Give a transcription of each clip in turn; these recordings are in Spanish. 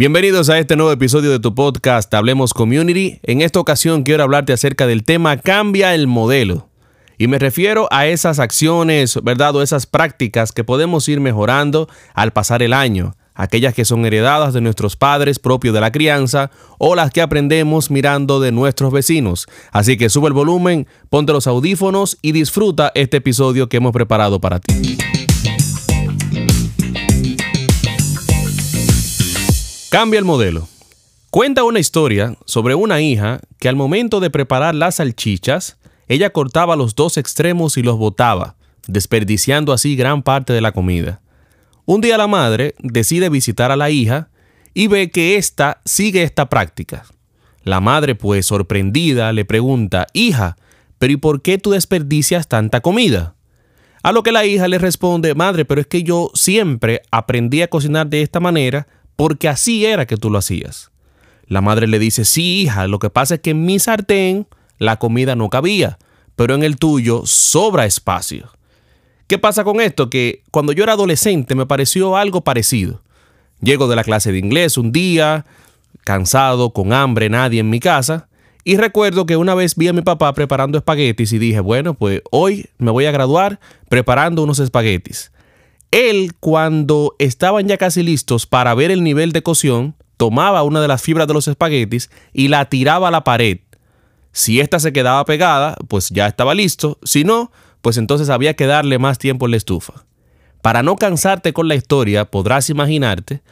Bienvenidos a este nuevo episodio de tu podcast Hablemos Community. En esta ocasión quiero hablarte acerca del tema Cambia el modelo. Y me refiero a esas acciones, ¿verdad? O esas prácticas que podemos ir mejorando al pasar el año. Aquellas que son heredadas de nuestros padres propios de la crianza o las que aprendemos mirando de nuestros vecinos. Así que sube el volumen, ponte los audífonos y disfruta este episodio que hemos preparado para ti. Cambia el modelo. Cuenta una historia sobre una hija que al momento de preparar las salchichas, ella cortaba los dos extremos y los botaba, desperdiciando así gran parte de la comida. Un día la madre decide visitar a la hija y ve que ésta sigue esta práctica. La madre, pues sorprendida, le pregunta, hija, pero ¿y por qué tú desperdicias tanta comida? A lo que la hija le responde, madre, pero es que yo siempre aprendí a cocinar de esta manera porque así era que tú lo hacías. La madre le dice, sí, hija, lo que pasa es que en mi sartén la comida no cabía, pero en el tuyo sobra espacio. ¿Qué pasa con esto? Que cuando yo era adolescente me pareció algo parecido. Llego de la clase de inglés un día, cansado, con hambre, nadie en mi casa, y recuerdo que una vez vi a mi papá preparando espaguetis y dije, bueno, pues hoy me voy a graduar preparando unos espaguetis. Él, cuando estaban ya casi listos para ver el nivel de cocción, tomaba una de las fibras de los espaguetis y la tiraba a la pared. Si ésta se quedaba pegada, pues ya estaba listo. Si no, pues entonces había que darle más tiempo en la estufa. Para no cansarte con la historia, podrás imaginarte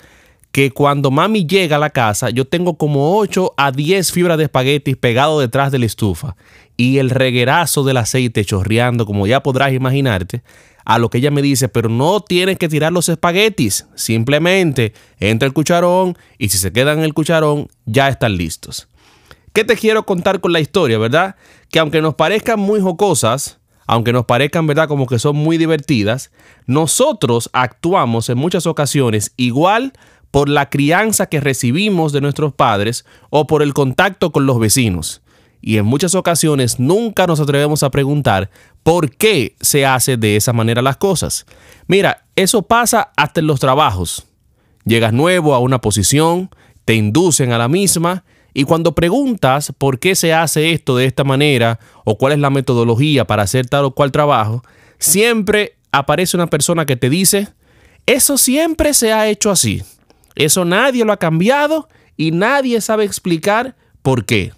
que cuando mami llega a la casa, yo tengo como 8 a 10 fibras de espaguetis pegado detrás de la estufa y el reguerazo del aceite chorreando, como ya podrás imaginarte, a lo que ella me dice, pero no tienes que tirar los espaguetis, simplemente entra el cucharón y si se quedan en el cucharón ya están listos. ¿Qué te quiero contar con la historia, verdad? Que aunque nos parezcan muy jocosas, aunque nos parezcan, verdad, como que son muy divertidas, nosotros actuamos en muchas ocasiones igual por la crianza que recibimos de nuestros padres o por el contacto con los vecinos y en muchas ocasiones nunca nos atrevemos a preguntar por qué se hace de esa manera las cosas. Mira, eso pasa hasta en los trabajos. Llegas nuevo a una posición, te inducen a la misma y cuando preguntas por qué se hace esto de esta manera o cuál es la metodología para hacer tal o cual trabajo, siempre aparece una persona que te dice, eso siempre se ha hecho así. Eso nadie lo ha cambiado y nadie sabe explicar por qué.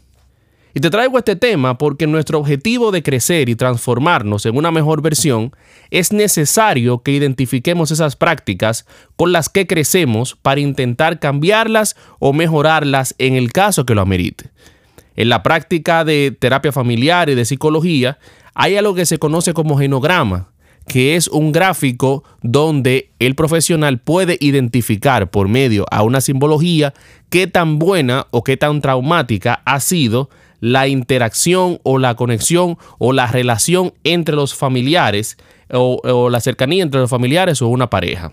Y te traigo este tema porque nuestro objetivo de crecer y transformarnos en una mejor versión es necesario que identifiquemos esas prácticas con las que crecemos para intentar cambiarlas o mejorarlas en el caso que lo amerite. En la práctica de terapia familiar y de psicología hay algo que se conoce como genograma, que es un gráfico donde el profesional puede identificar por medio a una simbología qué tan buena o qué tan traumática ha sido la interacción o la conexión o la relación entre los familiares o, la cercanía entre los familiares o una pareja.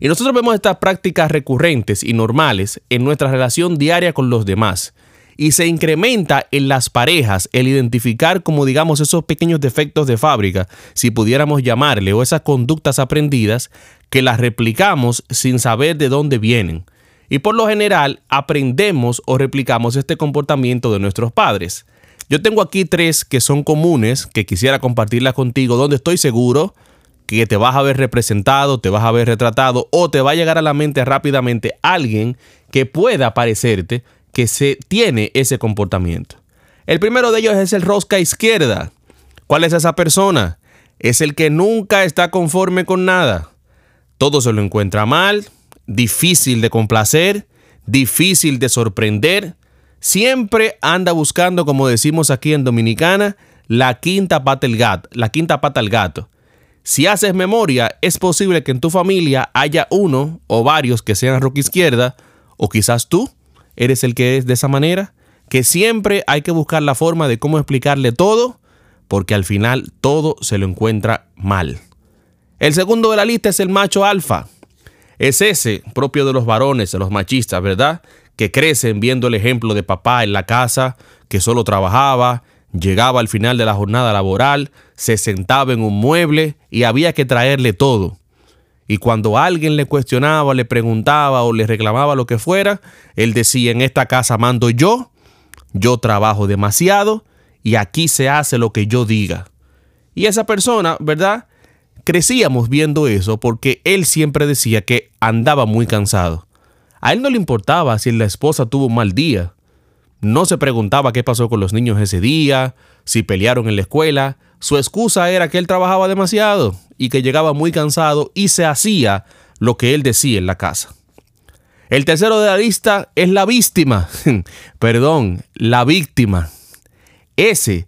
Y nosotros vemos estas prácticas recurrentes y normales en nuestra relación diaria con los demás. Y se incrementa en las parejas el identificar como digamos esos pequeños defectos de fábrica, si pudiéramos llamarle, o esas conductas aprendidas que las replicamos sin saber de dónde vienen. Y por lo general aprendemos o replicamos este comportamiento de nuestros padres. Yo tengo aquí tres que son comunes, que quisiera compartirlas contigo, donde estoy seguro que te vas a ver representado, te vas a ver retratado o te va a llegar a la mente rápidamente alguien que pueda parecerte que se tiene ese comportamiento. El primero de ellos es el rosca izquierda. ¿Cuál es esa persona? Es el que nunca está conforme con nada. Todo se lo encuentra mal, difícil de complacer, difícil de sorprender. Siempre anda buscando, como decimos aquí en Dominicana, la quinta pata al gato, la quinta pata al gato. Si haces memoria, es posible que en tu familia haya uno o varios que sean roca izquierda, o quizás tú eres el que es de esa manera, que siempre hay que buscar la forma de cómo explicarle todo, porque al final todo se lo encuentra mal. El segundo de la lista es el macho alfa es ese propio de los varones, de los machistas, ¿verdad? Que crecen viendo el ejemplo de papá en la casa, que solo trabajaba, llegaba al final de la jornada laboral, se sentaba en un mueble y había que traerle todo. Y cuando alguien le cuestionaba, le preguntaba o le reclamaba lo que fuera, él decía, en esta casa mando yo, yo trabajo demasiado y aquí se hace lo que yo diga. Y esa persona, ¿verdad? Crecíamos viendo eso porque él siempre decía que andaba muy cansado. A él no le importaba si la esposa tuvo un mal día. No se preguntaba qué pasó con los niños ese día, si pelearon en la escuela. Su excusa era que él trabajaba demasiado y que llegaba muy cansado y se hacía lo que él decía en la casa. El tercero de la lista es la víctima. Perdón, la víctima. Ese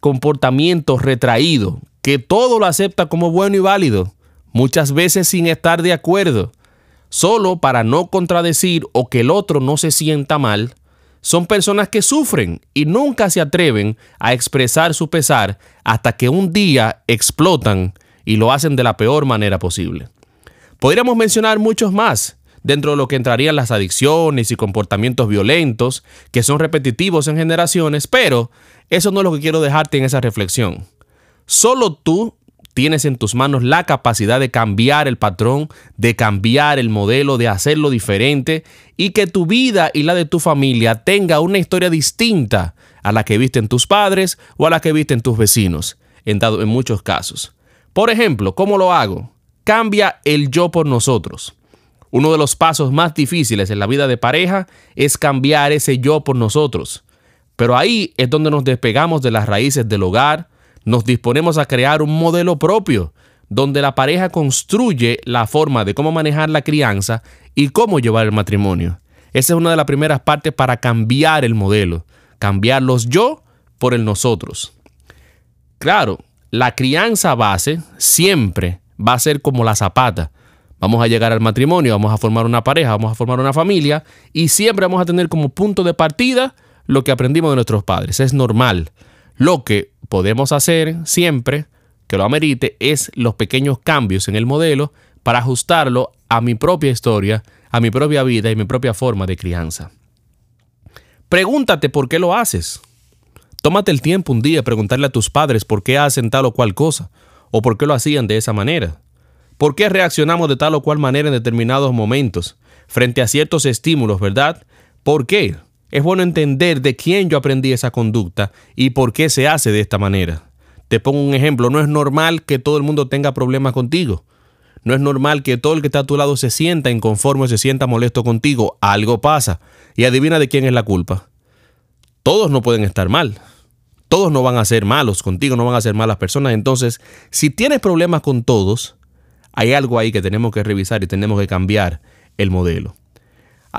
comportamiento retraído, que todo lo acepta como bueno y válido, muchas veces sin estar de acuerdo, solo para no contradecir o que el otro no se sienta mal, son personas que sufren y nunca se atreven a expresar su pesar hasta que un día explotan y lo hacen de la peor manera posible. Podríamos mencionar muchos más, dentro de lo que entrarían las adicciones y comportamientos violentos, que son repetitivos en generaciones, pero eso no es lo que quiero dejarte en esa reflexión. Solo tú tienes en tus manos la capacidad de cambiar el patrón, de cambiar el modelo, de hacerlo diferente y que tu vida y la de tu familia tenga una historia distinta a la que viste en tus padres o a la que viste en tus vecinos, en, en muchos casos. Por ejemplo, ¿cómo lo hago? Cambia el yo por nosotros. Uno de los pasos más difíciles en la vida de pareja es cambiar ese yo por nosotros. Pero ahí es donde nos despegamos de las raíces del hogar, nos disponemos a crear un modelo propio, donde la pareja construye la forma de cómo manejar la crianza y cómo llevar el matrimonio. Esa es una de las primeras partes para cambiar el modelo, cambiar los yo por el nosotros. Claro, la crianza base siempre va a ser como la zapata vamos a llegar al matrimonio, vamos a formar una pareja, vamos a formar una familia y siempre vamos a tener como punto de partida lo que aprendimos de nuestros padres. Es normal. Lo que podemos hacer siempre que lo amerite es los pequeños cambios en el modelo para ajustarlo a mi propia historia, a mi propia vida y mi propia forma de crianza. Pregúntate por qué lo haces. Tómate el tiempo un día de preguntarle a tus padres por qué hacen tal o cual cosa o por qué lo hacían de esa manera. ¿Por qué reaccionamos de tal o cual manera en determinados momentos frente a ciertos estímulos, verdad? ¿Por qué? Es bueno entender de quién yo aprendí esa conducta y por qué se hace de esta manera. Te pongo un ejemplo, no es normal que todo el mundo tenga problemas contigo. No es normal que todo el que está a tu lado se sienta inconforme, se sienta molesto contigo. Algo pasa. Y adivina de quién es la culpa. Todos no pueden estar mal. Todos no van a ser malos contigo, no van a ser malas personas. Entonces, si tienes problemas con todos, hay algo ahí que tenemos que revisar y tenemos que cambiar el modelo.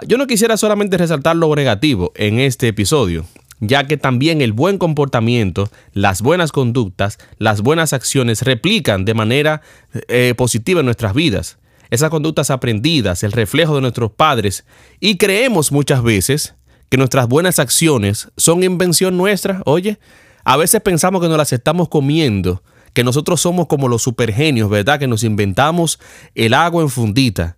Yo no quisiera solamente resaltar lo negativo en este episodio, ya que también el buen comportamiento, las buenas conductas, las buenas acciones replican de manera eh, positiva en nuestras vidas. Esas conductas aprendidas, el reflejo de nuestros padres, y creemos muchas veces que nuestras buenas acciones son invención nuestra. Oye, a veces pensamos que nos las estamos comiendo que nosotros somos como los supergenios, ¿verdad? Que nos inventamos el agua en fundita.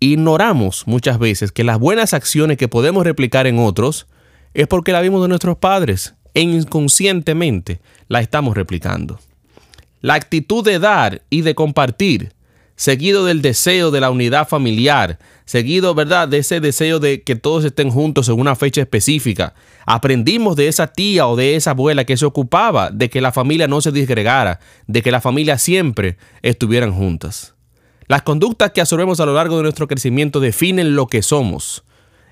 Ignoramos muchas veces que las buenas acciones que podemos replicar en otros es porque la vimos de nuestros padres e inconscientemente la estamos replicando. La actitud de dar y de compartir seguido del deseo de la unidad familiar, seguido, ¿verdad?, de ese deseo de que todos estén juntos en una fecha específica. Aprendimos de esa tía o de esa abuela que se ocupaba de que la familia no se disgregara, de que la familia siempre estuvieran juntas. Las conductas que absorbemos a lo largo de nuestro crecimiento definen lo que somos.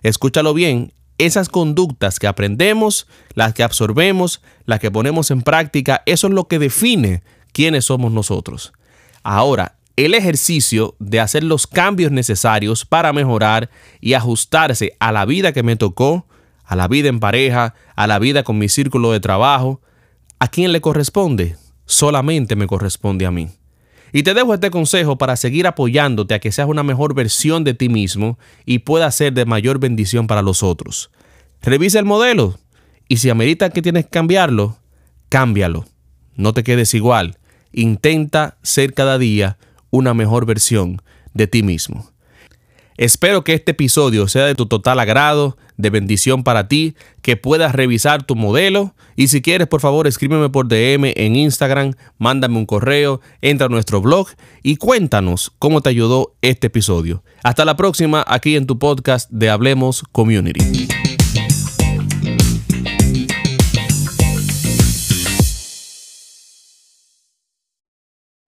Escúchalo bien, esas conductas que aprendemos, las que absorbemos, las que ponemos en práctica, eso es lo que define quiénes somos nosotros. Ahora, el ejercicio de hacer los cambios necesarios para mejorar y ajustarse a la vida que me tocó, a la vida en pareja, a la vida con mi círculo de trabajo. ¿A quién le corresponde? Solamente me corresponde a mí. Y te dejo este consejo para seguir apoyándote a que seas una mejor versión de ti mismo y pueda ser de mayor bendición para los otros. Revisa el modelo y si amerita que tienes que cambiarlo, cámbialo. No te quedes igual. Intenta ser cada día una mejor versión de ti mismo. Espero que este episodio sea de tu total agrado, de bendición para ti, que puedas revisar tu modelo y si quieres por favor escríbeme por DM en Instagram, mándame un correo, entra a nuestro blog y cuéntanos cómo te ayudó este episodio. Hasta la próxima aquí en tu podcast de Hablemos Community.